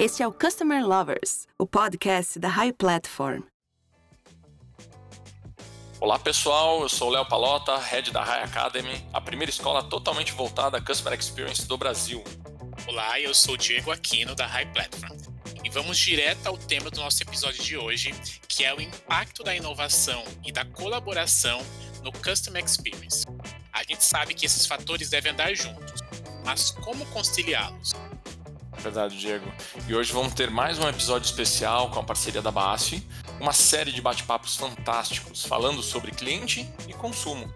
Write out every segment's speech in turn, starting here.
Este é o Customer Lovers, o podcast da High Platform. Olá pessoal, eu sou o Léo Palota, head da High Academy, a primeira escola totalmente voltada à Customer Experience do Brasil. Olá, eu sou o Diego Aquino da High Platform. E vamos direto ao tema do nosso episódio de hoje, que é o impacto da inovação e da colaboração no Customer Experience. A gente sabe que esses fatores devem andar juntos, mas como conciliá-los? Verdade, Diego. E hoje vamos ter mais um episódio especial com a parceria da BASF, uma série de bate-papos fantásticos falando sobre cliente e consumo.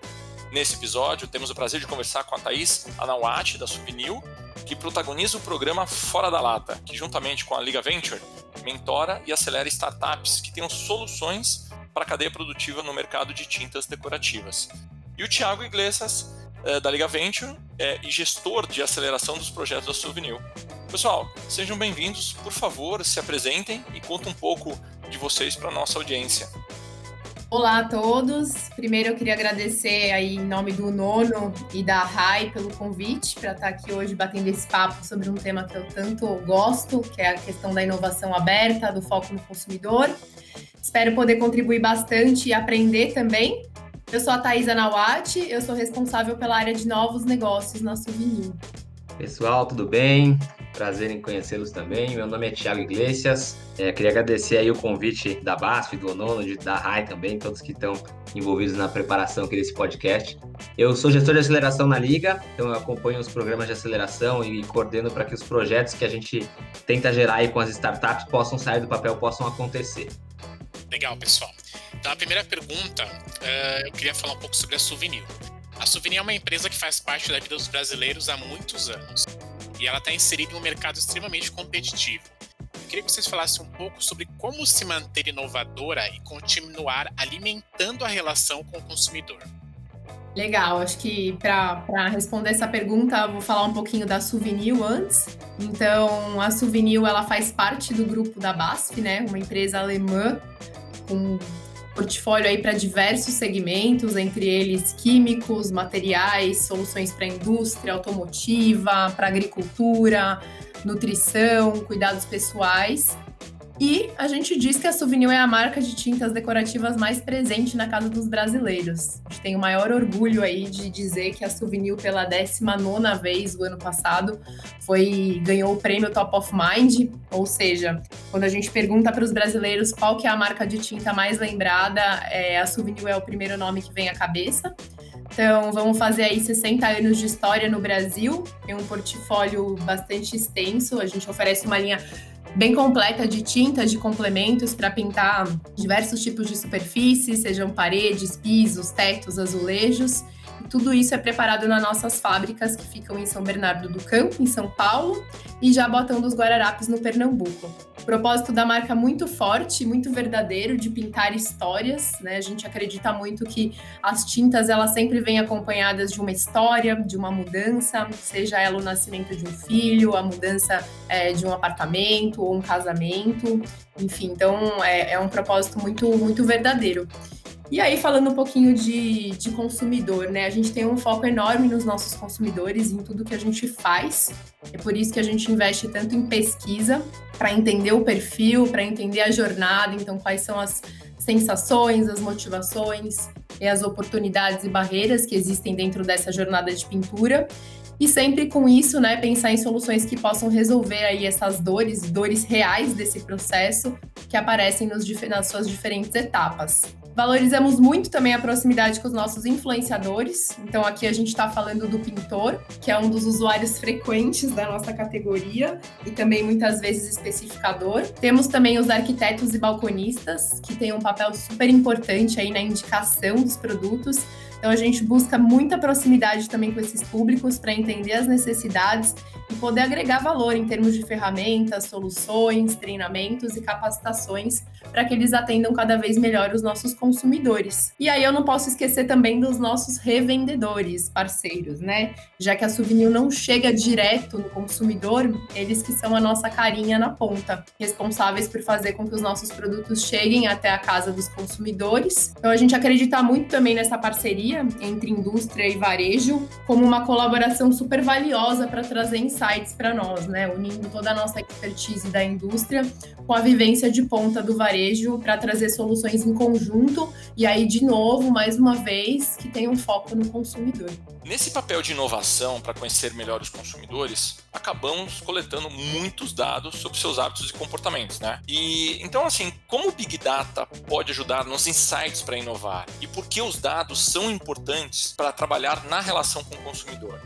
Nesse episódio, temos o prazer de conversar com a Thaís Anawati, da Subnil, que protagoniza o programa Fora da Lata, que juntamente com a Liga Venture mentora e acelera startups que tenham soluções para a cadeia produtiva no mercado de tintas decorativas. E o Thiago Iglesias, eh, da Liga Venture, é, e gestor de aceleração dos projetos da Souvenir. Pessoal, sejam bem-vindos. Por favor, se apresentem e contem um pouco de vocês para nossa audiência. Olá a todos. Primeiro eu queria agradecer aí em nome do Nono e da RAI pelo convite para estar aqui hoje batendo esse papo sobre um tema que eu tanto gosto, que é a questão da inovação aberta, do foco no consumidor. Espero poder contribuir bastante e aprender também. Eu sou a Thaisa Nawati, eu sou responsável pela área de novos negócios na Souvenir. Pessoal, tudo bem? Prazer em conhecê-los também. Meu nome é Thiago Iglesias. É, queria agradecer aí o convite da BASF, do Nono, da RAI também, todos que estão envolvidos na preparação aqui desse podcast. Eu sou gestor de aceleração na Liga, então eu acompanho os programas de aceleração e coordeno para que os projetos que a gente tenta gerar aí com as startups possam sair do papel, possam acontecer. Legal, pessoal. Então, a primeira pergunta, uh, eu queria falar um pouco sobre a Souvenir. A Souvenir é uma empresa que faz parte da vida dos brasileiros há muitos anos e ela está inserida em um mercado extremamente competitivo. Eu queria que vocês falassem um pouco sobre como se manter inovadora e continuar alimentando a relação com o consumidor. Legal, acho que para responder essa pergunta, vou falar um pouquinho da Souvenir antes. Então, a Souvenir ela faz parte do grupo da BASF, né? Uma empresa alemã com portfólio aí para diversos segmentos, entre eles químicos, materiais, soluções para indústria automotiva, para agricultura, nutrição, cuidados pessoais. E a gente diz que a Souvenir é a marca de tintas decorativas mais presente na casa dos brasileiros. A gente tem o maior orgulho aí de dizer que a Souvenir, pela 19 vez o ano passado, foi ganhou o prêmio Top of Mind, ou seja, quando a gente pergunta para os brasileiros qual que é a marca de tinta mais lembrada, é, a Souvenir é o primeiro nome que vem à cabeça. Então, vamos fazer aí 60 anos de história no Brasil, tem um portfólio bastante extenso, a gente oferece uma linha bem completa de tintas, de complementos para pintar diversos tipos de superfícies, sejam paredes, pisos, tetos, azulejos. Tudo isso é preparado nas nossas fábricas que ficam em São Bernardo do Campo, em São Paulo, e Jabotão dos Guararapes, no Pernambuco. Propósito da marca muito forte, muito verdadeiro, de pintar histórias, né? A gente acredita muito que as tintas elas sempre vêm acompanhadas de uma história, de uma mudança, seja ela o nascimento de um filho, a mudança é, de um apartamento ou um casamento, enfim. Então é, é um propósito muito muito verdadeiro. E aí, falando um pouquinho de, de consumidor, né? A gente tem um foco enorme nos nossos consumidores, em tudo que a gente faz. É por isso que a gente investe tanto em pesquisa, para entender o perfil, para entender a jornada, então, quais são as sensações, as motivações e as oportunidades e barreiras que existem dentro dessa jornada de pintura. E sempre com isso, né, pensar em soluções que possam resolver aí essas dores, dores reais desse processo que aparecem nos, nas suas diferentes etapas. Valorizamos muito também a proximidade com os nossos influenciadores. Então, aqui a gente está falando do pintor, que é um dos usuários frequentes da nossa categoria e também muitas vezes especificador. Temos também os arquitetos e balconistas, que têm um papel super importante aí na indicação dos produtos. Então, a gente busca muita proximidade também com esses públicos para entender as necessidades e poder agregar valor em termos de ferramentas, soluções, treinamentos e capacitações para que eles atendam cada vez melhor os nossos consumidores. E aí eu não posso esquecer também dos nossos revendedores, parceiros, né? Já que a Souvenir não chega direto no consumidor, eles que são a nossa carinha na ponta, responsáveis por fazer com que os nossos produtos cheguem até a casa dos consumidores. Então a gente acredita muito também nessa parceria entre indústria e varejo como uma colaboração super valiosa para trazer insights para nós, né? Unindo toda a nossa expertise da indústria com a vivência de ponta do varejo para trazer soluções em conjunto e aí de novo, mais uma vez, que tem um foco no consumidor. Nesse papel de inovação para conhecer melhor os consumidores, acabamos coletando muitos dados sobre seus hábitos e comportamentos, né? E então assim, como o Big Data pode ajudar nos insights para inovar e por que os dados são importantes para trabalhar na relação com o consumidor?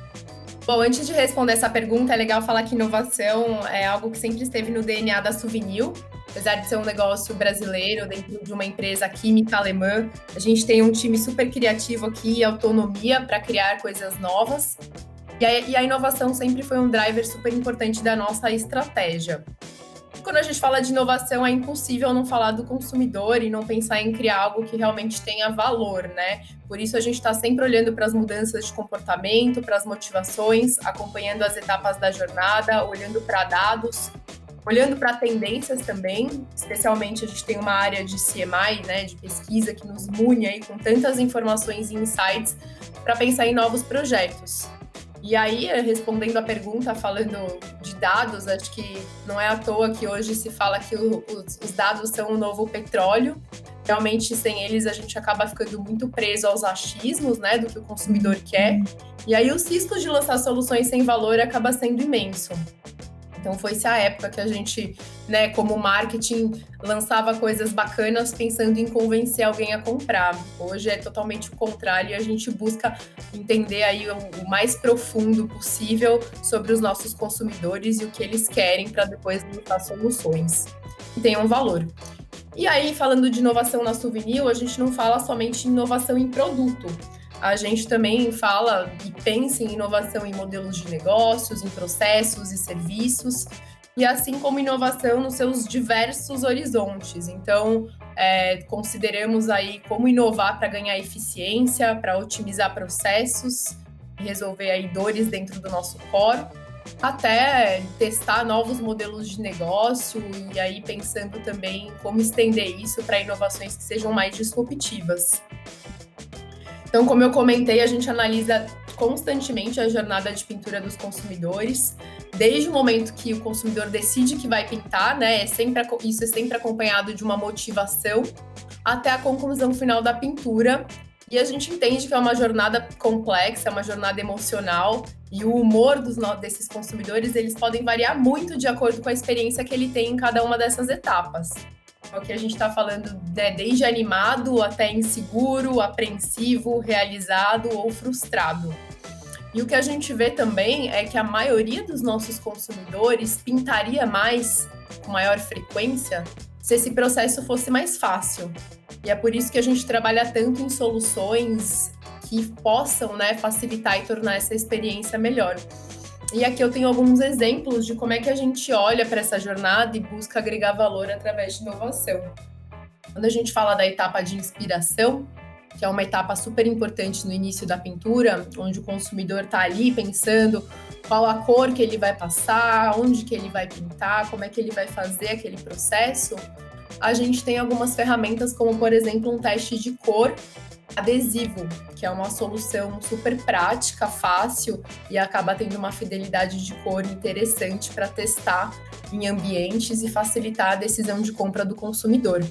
Bom, antes de responder essa pergunta, é legal falar que inovação é algo que sempre esteve no DNA da Souvenir. Apesar de ser um negócio brasileiro, dentro de uma empresa química alemã, a gente tem um time super criativo aqui e autonomia para criar coisas novas. E a, e a inovação sempre foi um driver super importante da nossa estratégia quando a gente fala de inovação, é impossível não falar do consumidor e não pensar em criar algo que realmente tenha valor, né? Por isso a gente está sempre olhando para as mudanças de comportamento, para as motivações, acompanhando as etapas da jornada, olhando para dados, olhando para tendências também. Especialmente a gente tem uma área de CMI, né, de pesquisa que nos mune aí com tantas informações e insights para pensar em novos projetos. E aí, respondendo a pergunta, falando de dados, acho que não é à toa que hoje se fala que o, os, os, dados são o novo petróleo. Realmente, sem eles, a gente acaba ficando muito preso aos achismos, né, do que o consumidor quer. E aí, os riscos de lançar soluções sem valor acaba sendo imenso. Então foi-se a época que a gente, né, como marketing, lançava coisas bacanas pensando em convencer alguém a comprar. Hoje é totalmente o contrário e a gente busca entender aí o, o mais profundo possível sobre os nossos consumidores e o que eles querem para depois lançar soluções que tenham valor. E aí, falando de inovação na Souvenir, a gente não fala somente em inovação em produto, a gente também fala e pensa em inovação em modelos de negócios, em processos e serviços, e assim como inovação nos seus diversos horizontes. Então, é, consideramos aí como inovar para ganhar eficiência, para otimizar processos, resolver aí dores dentro do nosso core, até testar novos modelos de negócio e aí pensando também como estender isso para inovações que sejam mais disruptivas. Então, como eu comentei, a gente analisa constantemente a jornada de pintura dos consumidores, desde o momento que o consumidor decide que vai pintar, né? É sempre, isso é sempre acompanhado de uma motivação, até a conclusão final da pintura. E a gente entende que é uma jornada complexa, é uma jornada emocional, e o humor dos, desses consumidores eles podem variar muito de acordo com a experiência que ele tem em cada uma dessas etapas. É o que a gente está falando né, desde animado até inseguro, apreensivo, realizado ou frustrado. E o que a gente vê também é que a maioria dos nossos consumidores pintaria mais, com maior frequência, se esse processo fosse mais fácil. E é por isso que a gente trabalha tanto em soluções que possam né, facilitar e tornar essa experiência melhor. E aqui eu tenho alguns exemplos de como é que a gente olha para essa jornada e busca agregar valor através de inovação. Quando a gente fala da etapa de inspiração, que é uma etapa super importante no início da pintura, onde o consumidor está ali pensando qual a cor que ele vai passar, onde que ele vai pintar, como é que ele vai fazer aquele processo, a gente tem algumas ferramentas como, por exemplo, um teste de cor adesivo, que é uma solução super prática, fácil e acaba tendo uma fidelidade de cor interessante para testar em ambientes e facilitar a decisão de compra do consumidor.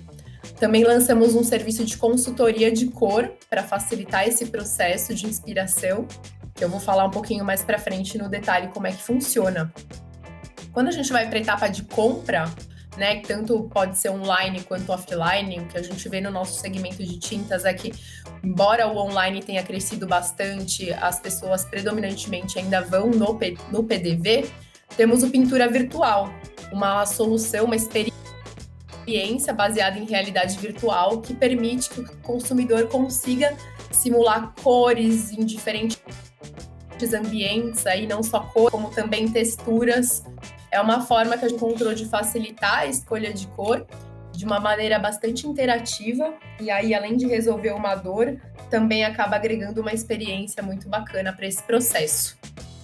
Também lançamos um serviço de consultoria de cor para facilitar esse processo de inspiração, que eu vou falar um pouquinho mais para frente no detalhe como é que funciona. Quando a gente vai para a etapa de compra, né? Tanto pode ser online quanto offline. O que a gente vê no nosso segmento de tintas é que, embora o online tenha crescido bastante, as pessoas predominantemente ainda vão no, no PDV. Temos o pintura virtual, uma solução, uma experiência baseada em realidade virtual que permite que o consumidor consiga simular cores em diferentes ambientes, aí não só cor, como também texturas é uma forma que a gente encontrou de facilitar a escolha de cor de uma maneira bastante interativa e aí além de resolver uma dor, também acaba agregando uma experiência muito bacana para esse processo.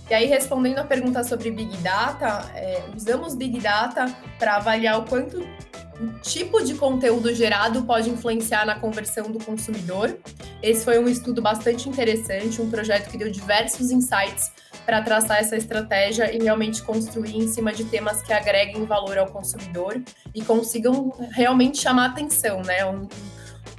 E aí, respondendo a pergunta sobre Big Data, é, usamos Big Data para avaliar o quanto o tipo de conteúdo gerado pode influenciar na conversão do consumidor. Esse foi um estudo bastante interessante, um projeto que deu diversos insights para traçar essa estratégia e realmente construir em cima de temas que agreguem valor ao consumidor e consigam realmente chamar atenção, né? Um,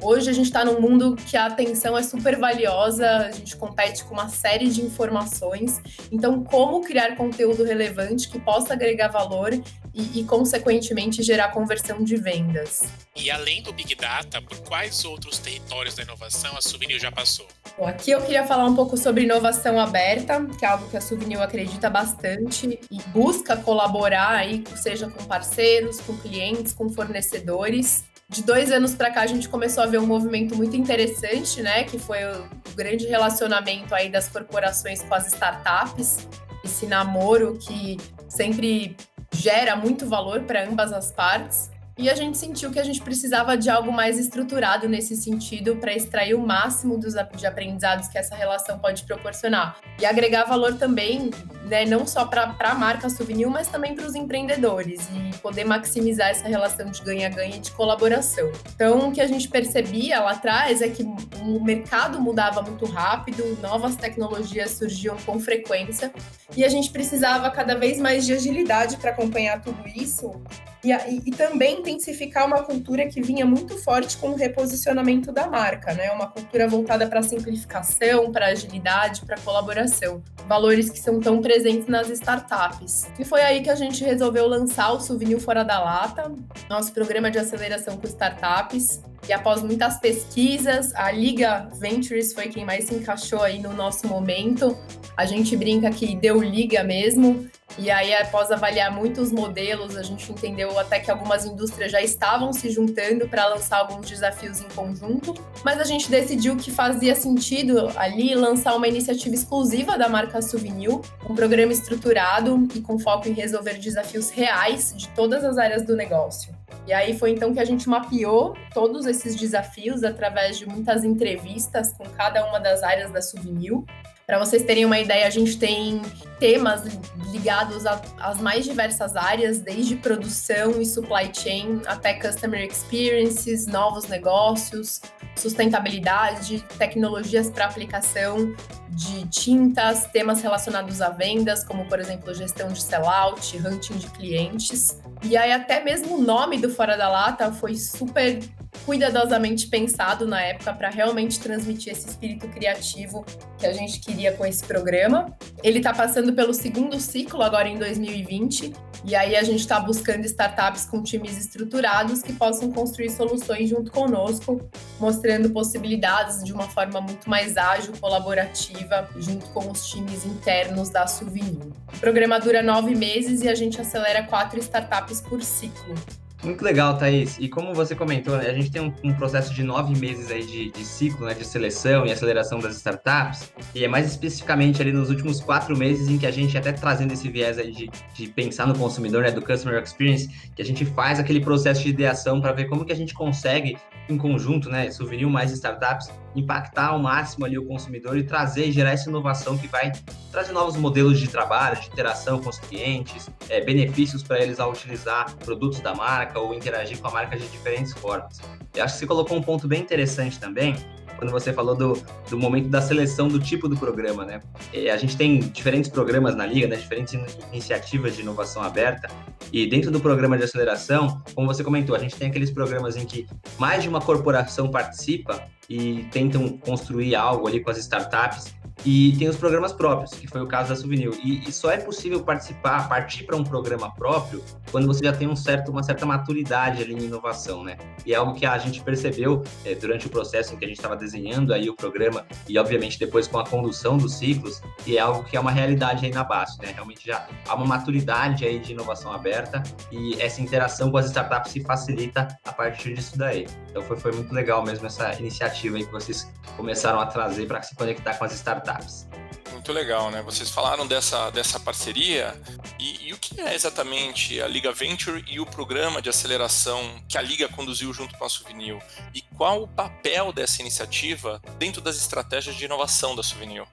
Hoje a gente está num mundo que a atenção é super valiosa, a gente compete com uma série de informações. Então, como criar conteúdo relevante que possa agregar valor e, e, consequentemente, gerar conversão de vendas? E além do Big Data, por quais outros territórios da inovação a Souvenir já passou? Bom, aqui eu queria falar um pouco sobre inovação aberta, que é algo que a Souvenir acredita bastante e busca colaborar aí, seja com parceiros, com clientes, com fornecedores de dois anos para cá a gente começou a ver um movimento muito interessante, né? Que foi o grande relacionamento aí das corporações com as startups, esse namoro que sempre gera muito valor para ambas as partes. E a gente sentiu que a gente precisava de algo mais estruturado nesse sentido para extrair o máximo dos de aprendizados que essa relação pode proporcionar. E agregar valor também, né, não só para a marca Souvenir, mas também para os empreendedores e poder maximizar essa relação de ganha-ganha e de colaboração. Então, o que a gente percebia lá atrás é que o mercado mudava muito rápido, novas tecnologias surgiam com frequência e a gente precisava cada vez mais de agilidade para acompanhar tudo isso e, e, também intensificar uma cultura que vinha muito forte com o reposicionamento da marca, né? Uma cultura voltada para simplificação, para agilidade, para colaboração. Valores que são tão presentes nas startups. E foi aí que a gente resolveu lançar o Souvenir Fora da Lata, nosso programa de aceleração com startups. E após muitas pesquisas, a Liga Ventures foi quem mais se encaixou aí no nosso momento. A gente brinca que deu liga mesmo. E aí, após avaliar muitos modelos, a gente entendeu até que algumas indústrias já estavam se juntando para lançar alguns desafios em conjunto, mas a gente decidiu que fazia sentido ali lançar uma iniciativa exclusiva da marca Souvenir, um programa estruturado e com foco em resolver desafios reais de todas as áreas do negócio. E aí foi então que a gente mapeou todos esses desafios através de muitas entrevistas com cada uma das áreas da Souvenir para vocês terem uma ideia, a gente tem temas ligados às mais diversas áreas, desde produção e supply chain até customer experiences, novos negócios, sustentabilidade, tecnologias para aplicação de tintas, temas relacionados a vendas, como por exemplo gestão de sellout, hunting de clientes. E aí até mesmo o nome do Fora da Lata foi super cuidadosamente pensado na época para realmente transmitir esse espírito criativo que a gente queria com esse programa. Ele está passando pelo segundo ciclo agora em 2020 e aí a gente está buscando startups com times estruturados que possam construir soluções junto conosco, mostrando possibilidades de uma forma muito mais ágil, colaborativa, junto com os times internos da Souvenir. O programa dura nove meses e a gente acelera quatro startups por ciclo. Muito legal, Thaís. E como você comentou, né, a gente tem um, um, processo de nove meses aí de, de ciclo, né, de seleção e aceleração das startups, e é mais especificamente ali nos últimos quatro meses em que a gente, até trazendo esse viés aí de, de pensar no consumidor, né, do Customer Experience, que a gente faz aquele processo de ideação para ver como que a gente consegue, em conjunto, né, souvenir mais startups, impactar ao máximo ali o consumidor e trazer gerar essa inovação que vai trazer novos modelos de trabalho, de interação com os clientes, é, benefícios para eles ao utilizar produtos da marca ou interagir com a marca de diferentes formas. Eu acho que você colocou um ponto bem interessante também, quando você falou do, do momento da seleção do tipo do programa, né? E a gente tem diferentes programas na Liga, né? diferentes iniciativas de inovação aberta, e dentro do programa de aceleração, como você comentou, a gente tem aqueles programas em que mais de uma corporação participa e tentam construir algo ali com as startups e tem os programas próprios, que foi o caso da Souvenir. E, e só é possível participar, partir para um programa próprio, quando você já tem um certo, uma certa maturidade ali em inovação, né? E é algo que a gente percebeu é, durante o processo em que a gente estava desenhando aí o programa e, obviamente, depois com a condução dos ciclos, e é algo que é uma realidade aí na base, né? Realmente já há uma maturidade aí de inovação aberta e essa interação com as startups se facilita a partir disso daí. Então foi, foi muito legal mesmo essa iniciativa aí que vocês começaram a trazer para se conectar com as startups startups. Muito legal, né? Vocês falaram dessa, dessa parceria e, e, o que é exatamente a Liga Venture e o programa de aceleração que a Liga conduziu junto com a Souvenir? E qual o papel dessa iniciativa dentro das estratégias de inovação da Souvenir?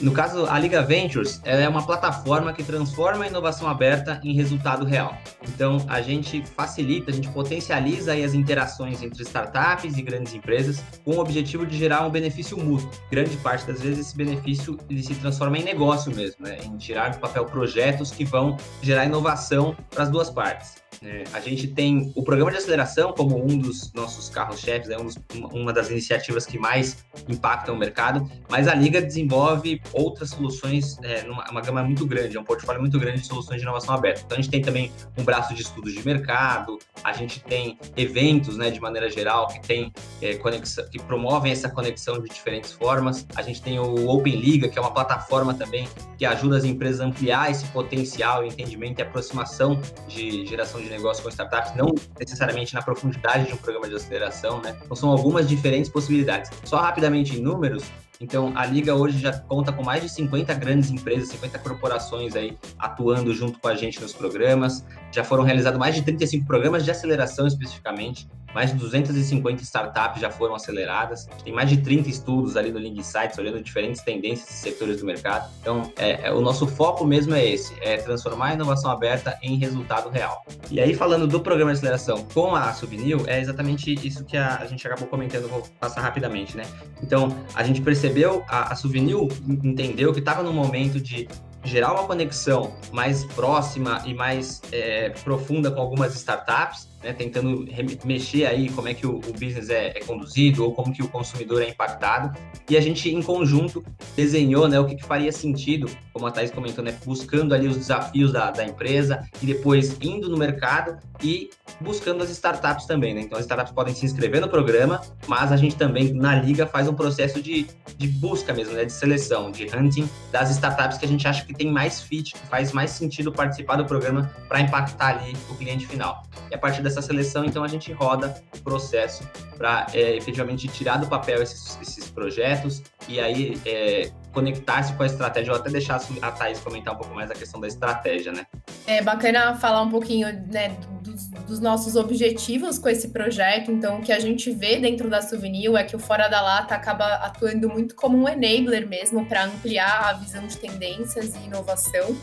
No caso, a Liga Ventures é uma plataforma que transforma a inovação aberta em resultado real. Então, a gente facilita, a gente potencializa as interações entre startups e grandes empresas com o objetivo de gerar um benefício mútuo. Grande parte das vezes esse benefício ele se transforma em negócio mesmo, né? em tirar do papel projetos que vão gerar inovação para as duas partes. É, a gente tem o programa de aceleração como um dos nossos carros-chefes, é um uma das iniciativas que mais impactam o mercado, mas a Liga desenvolve outras soluções, é, numa, uma gama muito grande, é um portfólio muito grande de soluções de inovação aberta. Então a gente tem também um braço de estudos de mercado, a gente tem eventos, né, de maneira geral, que tem é, conexão, que promovem essa conexão de diferentes formas. A gente tem o Open Liga, que é uma plataforma também que ajuda as empresas a ampliar esse potencial, entendimento e aproximação de geração de negócio com startups, não necessariamente na profundidade de um programa de aceleração, né? Então são algumas diferentes possibilidades. Só rapidamente em números, então, a Liga hoje já conta com mais de 50 grandes empresas, 50 corporações aí atuando junto com a gente nos programas. Já foram realizados mais de 35 programas de aceleração especificamente. Mais de 250 startups já foram aceleradas. Tem mais de 30 estudos ali no Link Sites, olhando diferentes tendências e setores do mercado. Então, é, é, o nosso foco mesmo é esse, é transformar a inovação aberta em resultado real. E aí, falando do programa de aceleração com a Subnil, é exatamente isso que a, a gente acabou comentando, vou passar rapidamente, né? Então, a gente percebeu, a, a Subnil entendeu que estava no momento de gerar uma conexão mais próxima e mais é, profunda com algumas startups né, tentando mexer aí como é que o, o business é, é, conduzido ou como que o consumidor é impactado. E a gente, em conjunto, desenhou né, o que, que faria sentido, como a Thais comentou, né, buscando ali os desafios da, da empresa e depois indo no mercado e buscando as startups também. Né? Então, as startups podem se inscrever no programa, mas a gente também, na Liga, faz um processo de, de busca mesmo, né, de seleção, de hunting das startups que a gente acha que tem mais fit, que faz mais sentido participar do programa para impactar ali o cliente final. E a partir dessa seleção, então a gente roda o processo para é, efetivamente tirar do papel esses, esses projetos e aí é, conectar-se com a estratégia, ou até deixar a Thaís comentar um pouco mais a questão da estratégia, né? É bacana falar um pouquinho né, dos, dos, nossos objetivos com esse projeto. Então, o que a gente vê dentro da Souvenir é que o Fora da Lata acaba atuando muito como um enabler mesmo para ampliar a visão de tendências e inovação.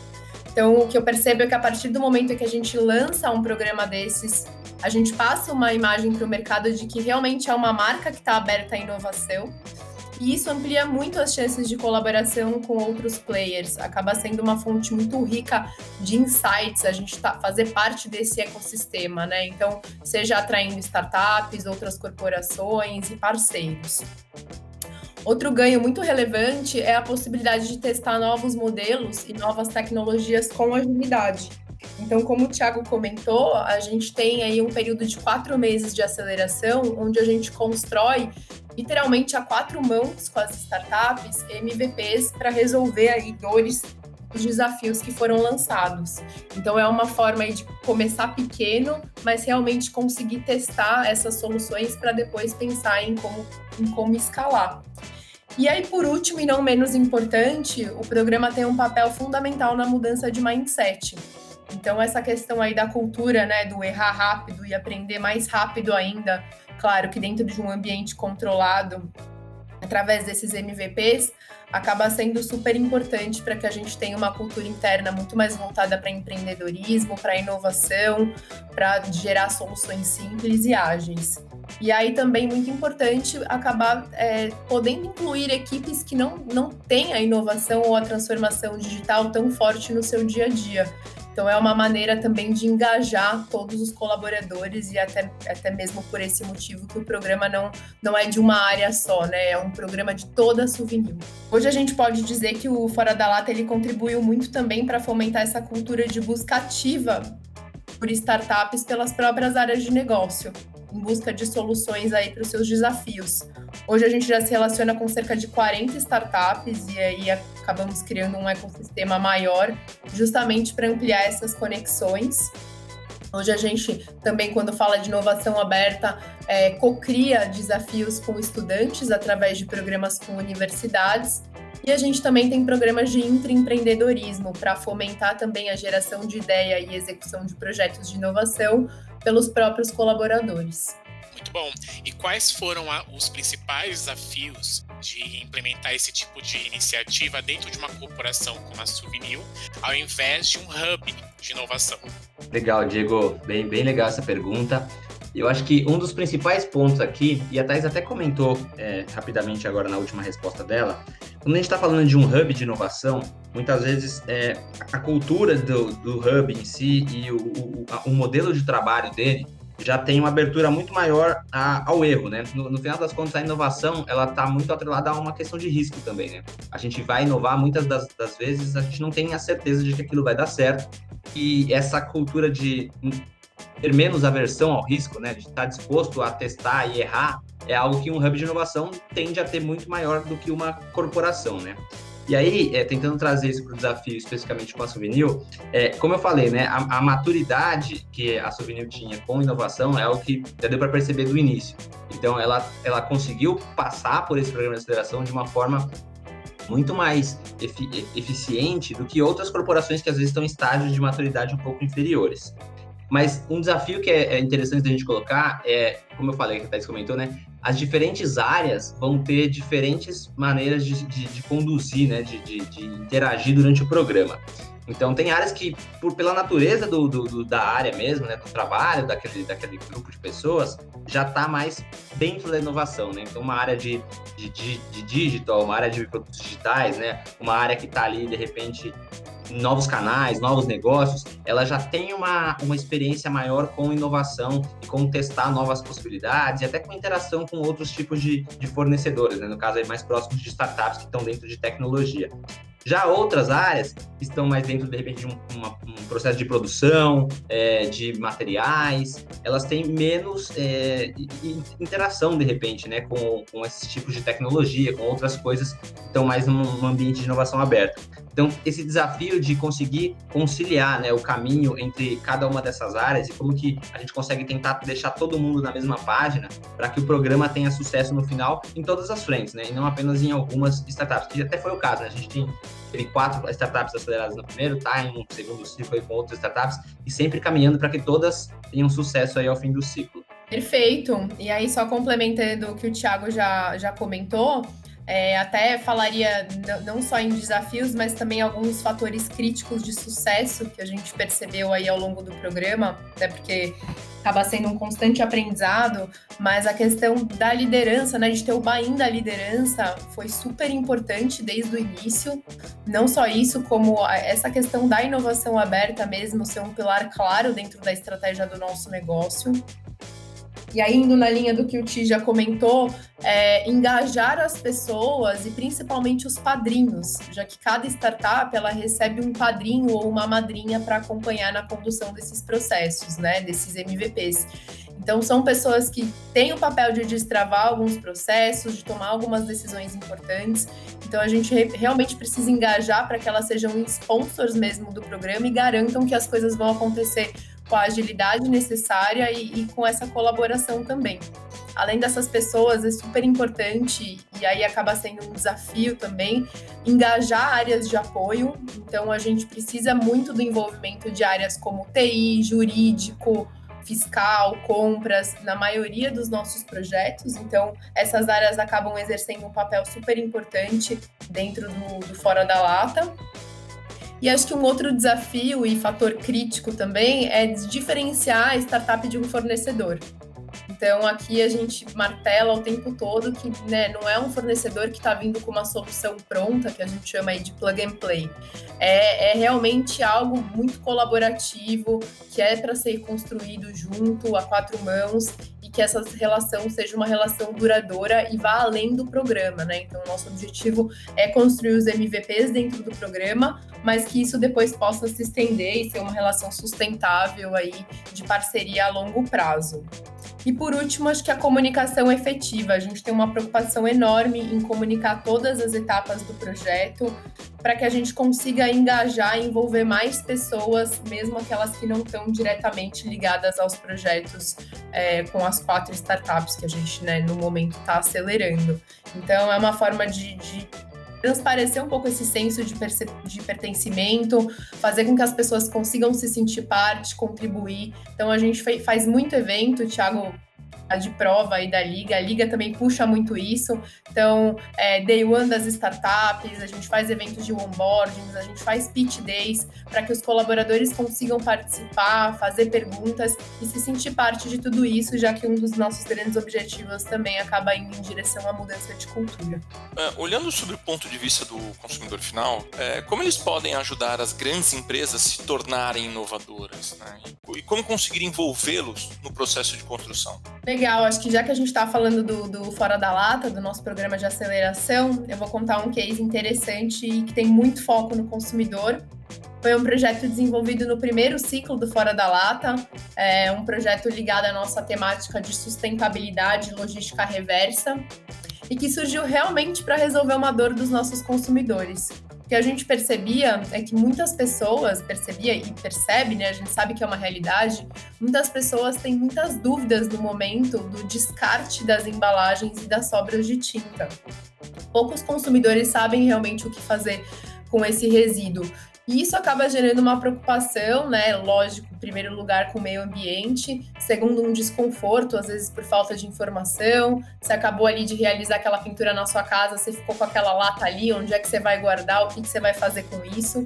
Então, o que eu percebo é que a partir do momento que a gente lança um programa desses, a gente passa uma imagem para o mercado de que realmente é uma marca que está aberta à inovação. E isso amplia muito as chances de colaboração com outros players. Acaba sendo uma fonte muito rica de insights, a gente tá, fazer parte desse ecossistema, né? Então, seja atraindo startups, outras corporações e parceiros. Outro ganho muito relevante é a possibilidade de testar novos modelos e novas tecnologias com agilidade. Então, como o Thiago comentou, a gente tem aí um período de quatro meses de aceleração, onde a gente constrói literalmente a quatro mãos com as startups MVPs para resolver aí dores os desafios que foram lançados. Então é uma forma de começar pequeno, mas realmente conseguir testar essas soluções para depois pensar em como, em como escalar. E aí, por último e não menos importante, o programa tem um papel fundamental na mudança de mindset. Então, essa questão aí da cultura, né, do errar rápido e aprender mais rápido ainda, claro que dentro de um ambiente controlado, através desses MVPs, acaba sendo super importante para que a gente tenha uma cultura interna muito mais voltada para empreendedorismo, para inovação, para gerar soluções simples e ágeis. E aí também muito importante acabar é, podendo incluir equipes que não, não têm a inovação ou a transformação digital tão forte no seu dia a dia. Então é uma maneira também de engajar todos os colaboradores e até, até mesmo por esse motivo que o programa não, não é de uma área só, né? É um programa de toda a Souvenir. Hoje a gente pode dizer que o Fora da Lata ele contribuiu muito também para fomentar essa cultura de busca ativa por startups pelas próprias áreas de negócio em busca de soluções aí para os seus desafios. Hoje a gente já se relaciona com cerca de 40 startups e aí acabamos criando um ecossistema maior, justamente para ampliar essas conexões. Hoje a gente também, quando fala de inovação aberta, é, cocria desafios com estudantes através de programas com universidades. E a gente também tem programas de intraempreendedorismo para fomentar também a geração de ideia e execução de projetos de inovação pelos próprios colaboradores. Muito bom. E quais foram a, os principais desafios de implementar esse tipo de iniciativa dentro de uma corporação como a Souvenir, ao invés de um hub de inovação? Legal, Diego. Bem, bem legal essa pergunta. Eu acho que um dos principais pontos aqui, e a Thais até comentou é, rapidamente agora na última resposta dela, quando a gente está falando de um hub de inovação, muitas vezes é, a cultura do, do hub em si e o, o, o modelo de trabalho dele já tem uma abertura muito maior a, ao erro, né? No, no, final das contas, a inovação, ela está muito atrelada a uma questão de risco também, né? A gente vai inovar, muitas das, das vezes a gente não tem a certeza de que aquilo vai dar certo, e essa cultura de ter menos aversão ao risco, né? De estar disposto a testar e errar, é algo que um hub de inovação tende a ter muito maior do que uma corporação, né? E aí, é, tentando trazer isso para o desafio especificamente com a Souvenir, é, como eu falei, né, a, a, maturidade que a Souvenir tinha com inovação é algo que já deu para perceber do início. Então, ela, ela conseguiu passar por esse programa de aceleração de uma forma muito mais efi eficiente do que outras corporações que às vezes estão em estágios de maturidade um pouco inferiores. Mas um desafio que é, é interessante da gente colocar é, como eu falei, que a Thais comentou, né? As diferentes áreas vão ter diferentes maneiras de, de, de conduzir, né? De, de, interagir durante o programa. Então, tem áreas que, por, pela natureza do, do, do, da área mesmo, né? Do trabalho, daquele, daquele grupo de pessoas, já está mais dentro da inovação, né? Então, uma área de, de digital, uma área de produtos digitais, né? Uma área que está ali, de repente, novos canais, novos negócios, ela já tem uma, uma experiência maior com inovação e com testar novas possibilidades e até com interação com outros tipos de, de fornecedores, né? no caso aí mais próximos de startups que estão dentro de tecnologia. Já outras áreas que estão mais dentro, de repente, de um, uma, um processo de produção, é, de materiais, elas têm menos é, interação, de repente, né, com, com esses tipos de tecnologia, com outras coisas que estão mais num ambiente de inovação aberta. Então, esse desafio de conseguir conciliar né, o caminho entre cada uma dessas áreas e como que a gente consegue tentar deixar todo mundo na mesma página para que o programa tenha sucesso no final em todas as frentes, né, e não apenas em algumas startups, que até foi o caso, né? A gente tem teve quatro startups aceleradas no primeiro, tá em um segundo ciclo aí com outras startups e sempre caminhando para que todas tenham sucesso aí ao fim do ciclo. Perfeito. E aí, só complementando o que o Thiago já, já comentou, é, até falaria não só em desafios, mas também alguns fatores críticos de sucesso que a gente percebeu aí ao longo do programa, até porque acaba sendo um constante aprendizado, mas a questão da liderança, né, de ter o buy-in da liderança foi super importante desde o início. Não só isso, como essa questão da inovação aberta mesmo ser um pilar claro dentro da estratégia do nosso negócio. E aí, indo na linha do que o Ti já comentou, é, engajar as pessoas e principalmente os padrinhos, já que cada startup ela recebe um padrinho ou uma madrinha para acompanhar na condução desses processos, né, desses MVPs. Então, são pessoas que têm o papel de destravar alguns processos, de tomar algumas decisões importantes. Então, a gente re realmente precisa engajar para que elas sejam sponsors mesmo do programa e garantam que as coisas vão acontecer com a agilidade necessária e, e, com essa colaboração também. Além dessas pessoas, é super importante, e aí acaba sendo um desafio também, engajar áreas de apoio. Então, a gente precisa muito do envolvimento de áreas como TI, jurídico, fiscal, compras, na maioria dos nossos projetos. Então, essas áreas acabam exercendo um papel super importante dentro do, do Fora da Lata. E acho que um outro desafio e fator crítico também é diferenciar a startup de um fornecedor. Então, aqui a gente martela o tempo todo que né, não é um fornecedor que está vindo com uma solução pronta, que a gente chama aí de plug and play. É, é realmente algo muito colaborativo, que é para ser construído junto, a quatro mãos, e que essa relação seja uma relação duradoura e vá além do programa, né? Então, nosso objetivo é construir os MVPs dentro do programa, mas que isso depois possa se estender e ser uma relação sustentável aí de parceria a longo prazo. E por último, acho que a comunicação efetiva. A gente tem uma preocupação enorme em comunicar todas as etapas do projeto para que a gente consiga engajar e envolver mais pessoas, mesmo aquelas que não estão diretamente ligadas aos projetos é, com as quatro startups que a gente, né, no momento está acelerando. Então, é uma forma de, de transparecer um pouco esse senso de, de pertencimento, fazer com que as pessoas consigam se sentir parte, contribuir. Então a gente faz muito evento, Thiago de prova aí da Liga. A Liga também puxa muito isso. Então, é, Day One das startups, a gente faz eventos de onboarding, a gente faz pitch days para que os colaboradores consigam participar, fazer perguntas e se sentir parte de tudo isso, já que um dos nossos grandes objetivos também acaba indo em direção à mudança de cultura. Uh, olhando sobre o ponto de vista do consumidor final, é, como eles podem ajudar as grandes empresas a se tornarem inovadoras? Né? E como conseguir envolvê-los no processo de construção? Legal, acho que já que a gente está falando do, do, Fora da Lata, do nosso programa de aceleração, eu vou contar um case interessante e que tem muito foco no consumidor. Foi um projeto desenvolvido no primeiro ciclo do Fora da Lata, é um projeto ligado à nossa temática de sustentabilidade e logística reversa, e que surgiu realmente para resolver uma dor dos nossos consumidores que a gente percebia é que muitas pessoas, percebia e percebe, né, a gente sabe que é uma realidade, muitas pessoas têm muitas dúvidas no momento do descarte das embalagens e das sobras de tinta. Poucos consumidores sabem realmente o que fazer com esse resíduo. E isso acaba gerando uma preocupação, né? Lógico, primeiro lugar com o meio ambiente, segundo um desconforto, às vezes por falta de informação. Você acabou ali de realizar aquela pintura na sua casa, você ficou com aquela lata ali, onde é que você vai guardar, o que, que você vai fazer com isso?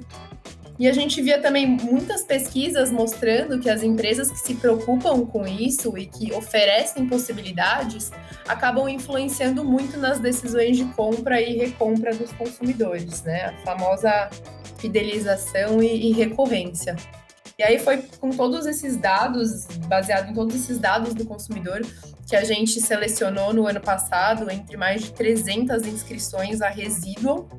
E a gente via também muitas pesquisas mostrando que as empresas que se preocupam com isso e que oferecem possibilidades acabam influenciando muito nas decisões de compra e recompra dos consumidores, né? A famosa fidelização e, e recorrência. E aí foi com todos esses dados, baseado em todos esses dados do consumidor, que a gente selecionou no ano passado entre mais de 300 inscrições a Residual,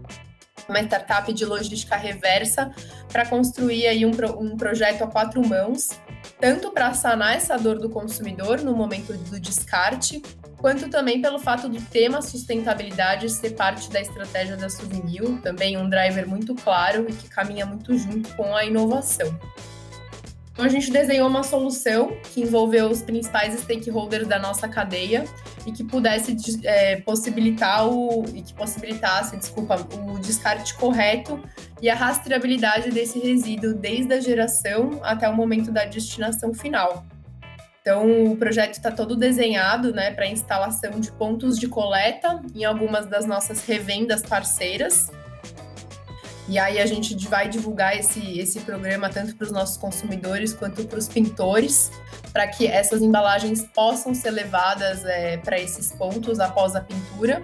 uma startup de logística reversa, para construir aí um, um projeto a quatro mãos, tanto para sanar essa dor do consumidor no momento do descarte, quanto também pelo fato do tema sustentabilidade ser parte da estratégia da Souvenir, também um driver muito claro e que caminha muito junto com a inovação. Então a gente desenhou uma solução que envolveu os principais stakeholders da nossa cadeia e que pudesse é, possibilitar o e que possibilitasse, desculpa, o descarte correto e a rastreabilidade desse resíduo desde a geração até o momento da destinação final. Então, o projeto está todo desenhado né, para instalação de pontos de coleta em algumas das nossas revendas parceiras, e aí a gente vai divulgar esse, esse programa tanto para os nossos consumidores quanto para os pintores, para que essas embalagens possam ser levadas é, para esses pontos após a pintura.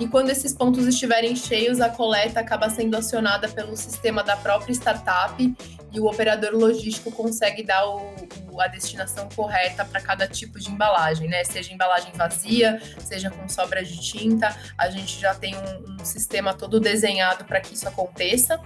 E quando esses pontos estiverem cheios, a coleta acaba sendo acionada pelo sistema da própria startup e o operador logístico consegue dar o, a destinação correta para cada tipo de embalagem, né? Seja embalagem vazia, seja com sobra de tinta, a gente já tem um, um sistema todo desenhado para que isso aconteça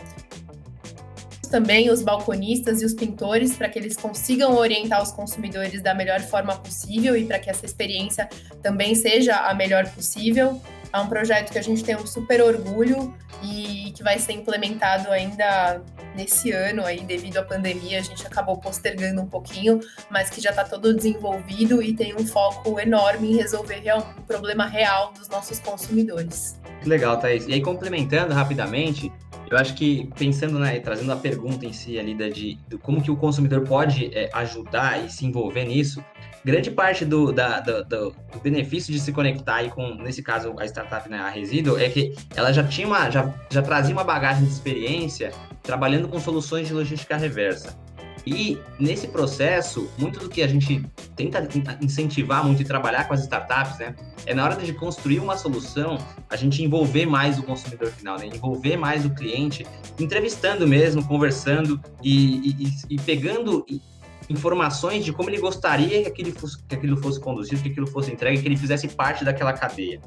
também os balconistas e os pintores para que eles consigam orientar os consumidores da melhor forma possível e para que essa experiência também seja a melhor possível. É um projeto que a gente tem um super orgulho e que vai ser implementado ainda nesse ano aí, devido à pandemia, a gente acabou postergando um pouquinho, mas que já está todo desenvolvido e tem um foco enorme em resolver um problema real dos nossos consumidores. Legal, Thaís. E aí, complementando rapidamente, eu acho que pensando, né, trazendo a pergunta em si ali da, de, de como que o consumidor pode é, ajudar e se envolver nisso, grande parte do, da, do, do, benefício de se conectar aí com, nesse caso, a startup, né, a Residual, é que ela já tinha uma, já, já trazia uma bagagem de experiência trabalhando com soluções de logística reversa. E nesse processo, muito do que a gente tenta incentivar muito e trabalhar com as startups, né, é na hora de construir uma solução, a gente envolver mais o consumidor final, né, envolver mais o cliente, entrevistando mesmo, conversando e, e, e pegando informações de como ele gostaria que aquilo fosse, que aquilo fosse conduzido, que aquilo fosse entregue, que ele fizesse parte daquela cadeia.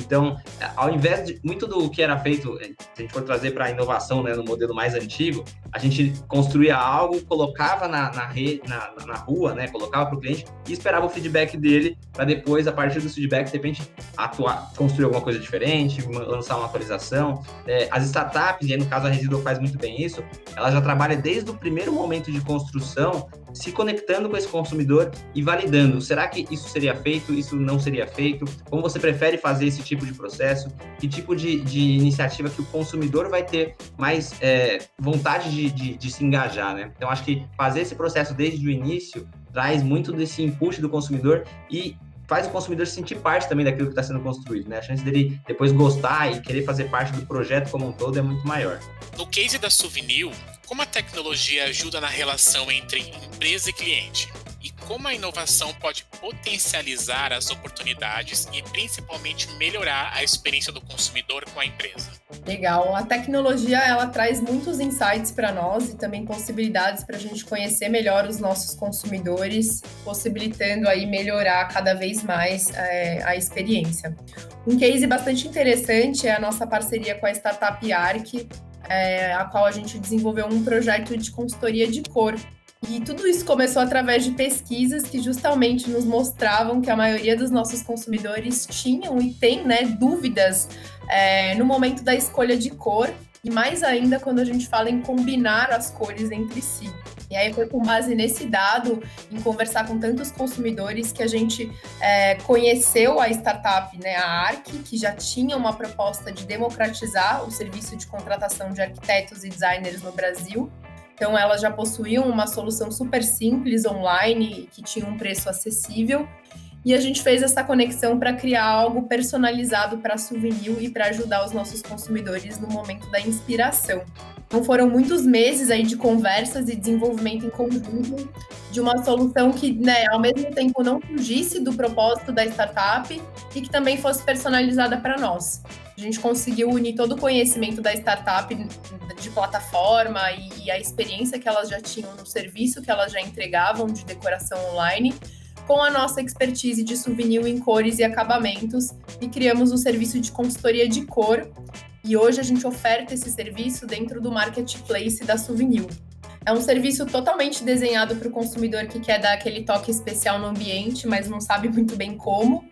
Então, ao invés de muito do que era feito, eh, se a gente for trazer para a inovação, né, no modelo mais antigo, a gente construía algo, colocava na, na, na, na rua, né, colocava para o cliente e esperava o feedback dele para depois, a partir do feedback, de repente, atuar, construir alguma coisa diferente, lançar uma atualização. É, as startups, e aí no caso a Residual faz muito bem isso, ela já trabalha desde o primeiro momento de construção se conectando com esse consumidor e validando. Será que isso seria feito? Isso não seria feito? Como você prefere fazer esse tipo de processo? Que tipo de, de iniciativa que o consumidor vai ter mais é, vontade de, de, de se engajar, né? Então, acho que fazer esse processo desde o início traz muito desse input do consumidor e faz o consumidor se sentir parte também daquilo que está sendo construído, né? A chance dele depois gostar e querer fazer parte do projeto como um todo é muito maior. No case da Souvenir, como a tecnologia ajuda na relação entre empresa e cliente? Como a inovação pode potencializar as oportunidades e principalmente melhorar a experiência do consumidor com a empresa? Legal. A tecnologia ela traz muitos insights para nós e também possibilidades para a gente conhecer melhor os nossos consumidores, possibilitando aí melhorar cada vez mais é, a experiência. Um case bastante interessante é a nossa parceria com a startup Arc, é, a qual a gente desenvolveu um projeto de consultoria de cor. E tudo isso começou através de pesquisas que justamente nos mostravam que a maioria dos nossos consumidores tinham e tem né, dúvidas é, no momento da escolha de cor, e mais ainda quando a gente fala em combinar as cores entre si. E aí foi com base nesse dado, em conversar com tantos consumidores, que a gente é, conheceu a startup, né, a ARC, que já tinha uma proposta de democratizar o serviço de contratação de arquitetos e designers no Brasil. Então, elas já possuíam uma solução super simples online, que tinha um preço acessível e a gente fez essa conexão para criar algo personalizado para Souvenir e para ajudar os nossos consumidores no momento da inspiração. Então foram muitos meses aí de conversas e desenvolvimento em conjunto de uma solução que, né, ao mesmo tempo não fugisse do propósito da startup e que também fosse personalizada para nós. A gente conseguiu unir todo o conhecimento da startup de plataforma e, a experiência que elas já tinham no serviço que elas já entregavam de decoração online com a nossa expertise de souvenir em cores e acabamentos e criamos um serviço de consultoria de cor. E hoje a gente oferta esse serviço dentro do marketplace da Souvenir. É um serviço totalmente desenhado para o consumidor que quer dar aquele toque especial no ambiente, mas não sabe muito bem como.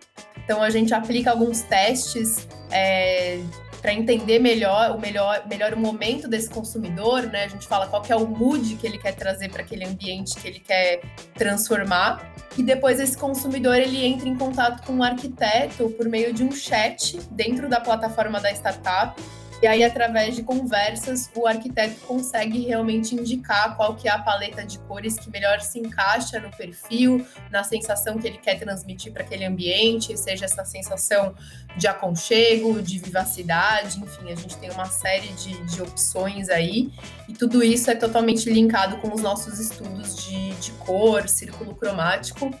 Então a gente aplica alguns testes é, para entender melhor o melhor, melhor o momento desse consumidor, né? A gente fala qual é o mood que ele quer trazer para aquele ambiente que ele quer transformar. E depois esse consumidor ele entra em contato com um arquiteto por meio de um chat dentro da plataforma da startup e aí, através de conversas, o arquiteto consegue realmente indicar qual que é a paleta de cores que melhor se encaixa no perfil, na sensação que ele quer transmitir para aquele ambiente, seja essa sensação de aconchego, de vivacidade, enfim, a gente tem uma série de, de opções aí, e tudo isso é totalmente linkado com os nossos estudos de, de cor, círculo cromático.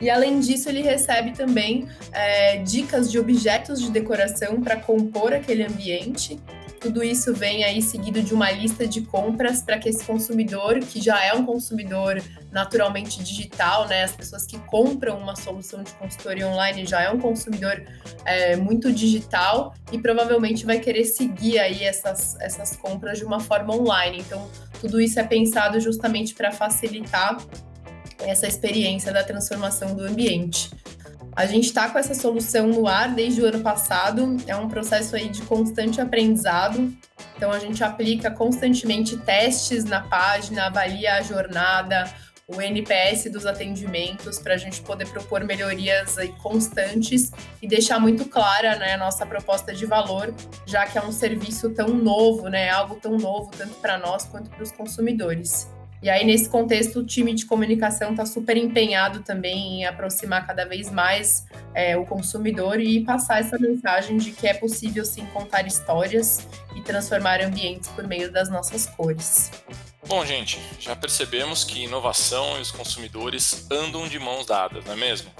E além disso, ele recebe também é, dicas de objetos de decoração para compor aquele ambiente. Tudo isso vem aí seguido de uma lista de compras para que esse consumidor, que já é um consumidor naturalmente digital, né? As pessoas que compram uma solução de consultoria online já é um consumidor é, muito digital e provavelmente vai querer seguir aí essas, essas compras de uma forma online. Então, tudo isso é pensado justamente para facilitar essa experiência da transformação do ambiente. A gente está com essa solução no ar desde o ano passado, é um processo aí de constante aprendizado. Então a gente aplica constantemente testes na página, avalia a jornada, o NPS dos atendimentos para a gente poder propor melhorias aí constantes e deixar muito clara né, a nossa proposta de valor, já que é um serviço tão novo, né, algo tão novo tanto para nós quanto para os consumidores. E aí, nesse contexto, o time de comunicação está super empenhado também em aproximar cada vez mais é, o consumidor e passar essa mensagem de que é possível sim contar histórias e transformar ambientes por meio das nossas cores. Bom, gente, já percebemos que inovação e os consumidores andam de mãos dadas, não é mesmo?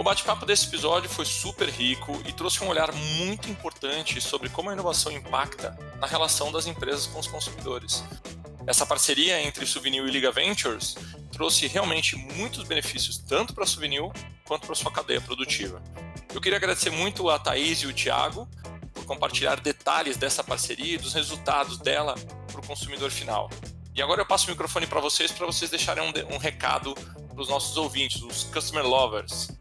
O bate-papo desse episódio foi super rico e trouxe um olhar muito importante sobre como a inovação impacta na relação das empresas com os consumidores. Essa parceria entre Souvenir e Liga Ventures trouxe realmente muitos benefícios tanto para a Souvenir quanto para sua cadeia produtiva. Eu queria agradecer muito a Thaís e o Thiago por compartilhar detalhes dessa parceria e dos resultados dela para o consumidor final. E agora eu passo o microfone para vocês para vocês deixarem um, um recado para os nossos ouvintes, os customer lovers.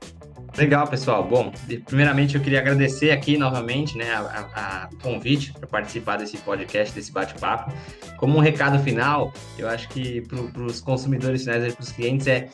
Legal, pessoal. Bom, primeiramente eu queria agradecer aqui novamente né, a, a convite para participar desse podcast, desse bate-papo. Como um recado final, eu acho que para os consumidores finais, para os clientes, é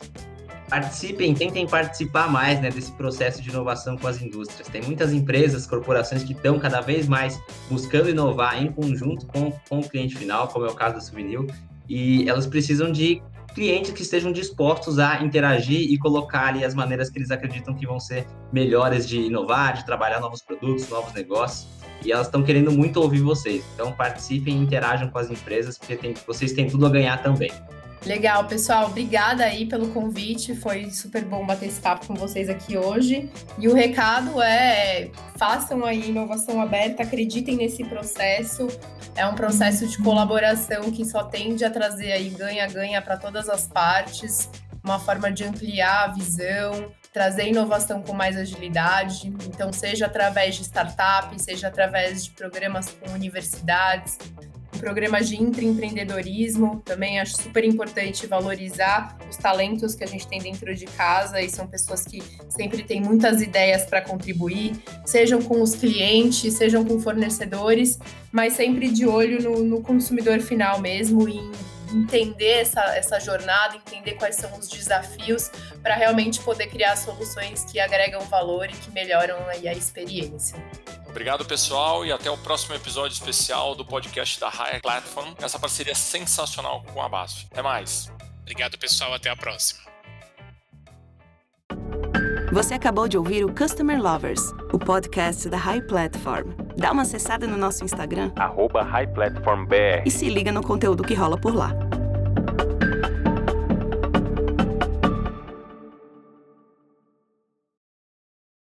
participem, tentem participar mais né, desse processo de inovação com as indústrias. Tem muitas empresas, corporações que estão cada vez mais buscando inovar em conjunto com, com o cliente final, como é o caso da Souvenir, e elas precisam de clientes que estejam dispostos a interagir e colocar ali as maneiras que eles acreditam que vão ser melhores de inovar, de trabalhar novos produtos, novos negócios. E elas estão querendo muito ouvir vocês. Então participem e interajam com as empresas, porque tem, vocês têm tudo a ganhar também. Legal, pessoal. Obrigada aí pelo convite. Foi super bom bater esse papo com vocês aqui hoje. E o recado é: façam aí inovação aberta, acreditem nesse processo. É um processo de colaboração que só tende a trazer aí ganha-ganha para todas as partes, uma forma de ampliar a visão, trazer inovação com mais agilidade. Então, seja através de startups, seja através de programas com universidades, programas de intraempreendedorismo. Também acho super importante valorizar os talentos que a gente tem dentro de casa e são pessoas que sempre têm muitas ideias para contribuir, sejam com os clientes, sejam com fornecedores, mas sempre de olho no, no consumidor final mesmo e entender essa, essa jornada, entender quais são os desafios para realmente poder criar soluções que agregam valor e que melhoram aí a experiência. Obrigado, pessoal, e até o próximo episódio especial do podcast da Higher Platform, essa parceria sensacional com a BASF. Até mais. Obrigado, pessoal. Até a próxima. Você acabou de ouvir o Customer Lovers, o podcast da High Platform. Dá uma acessada no nosso Instagram, arroba High Platform BR. e se liga no conteúdo que rola por lá.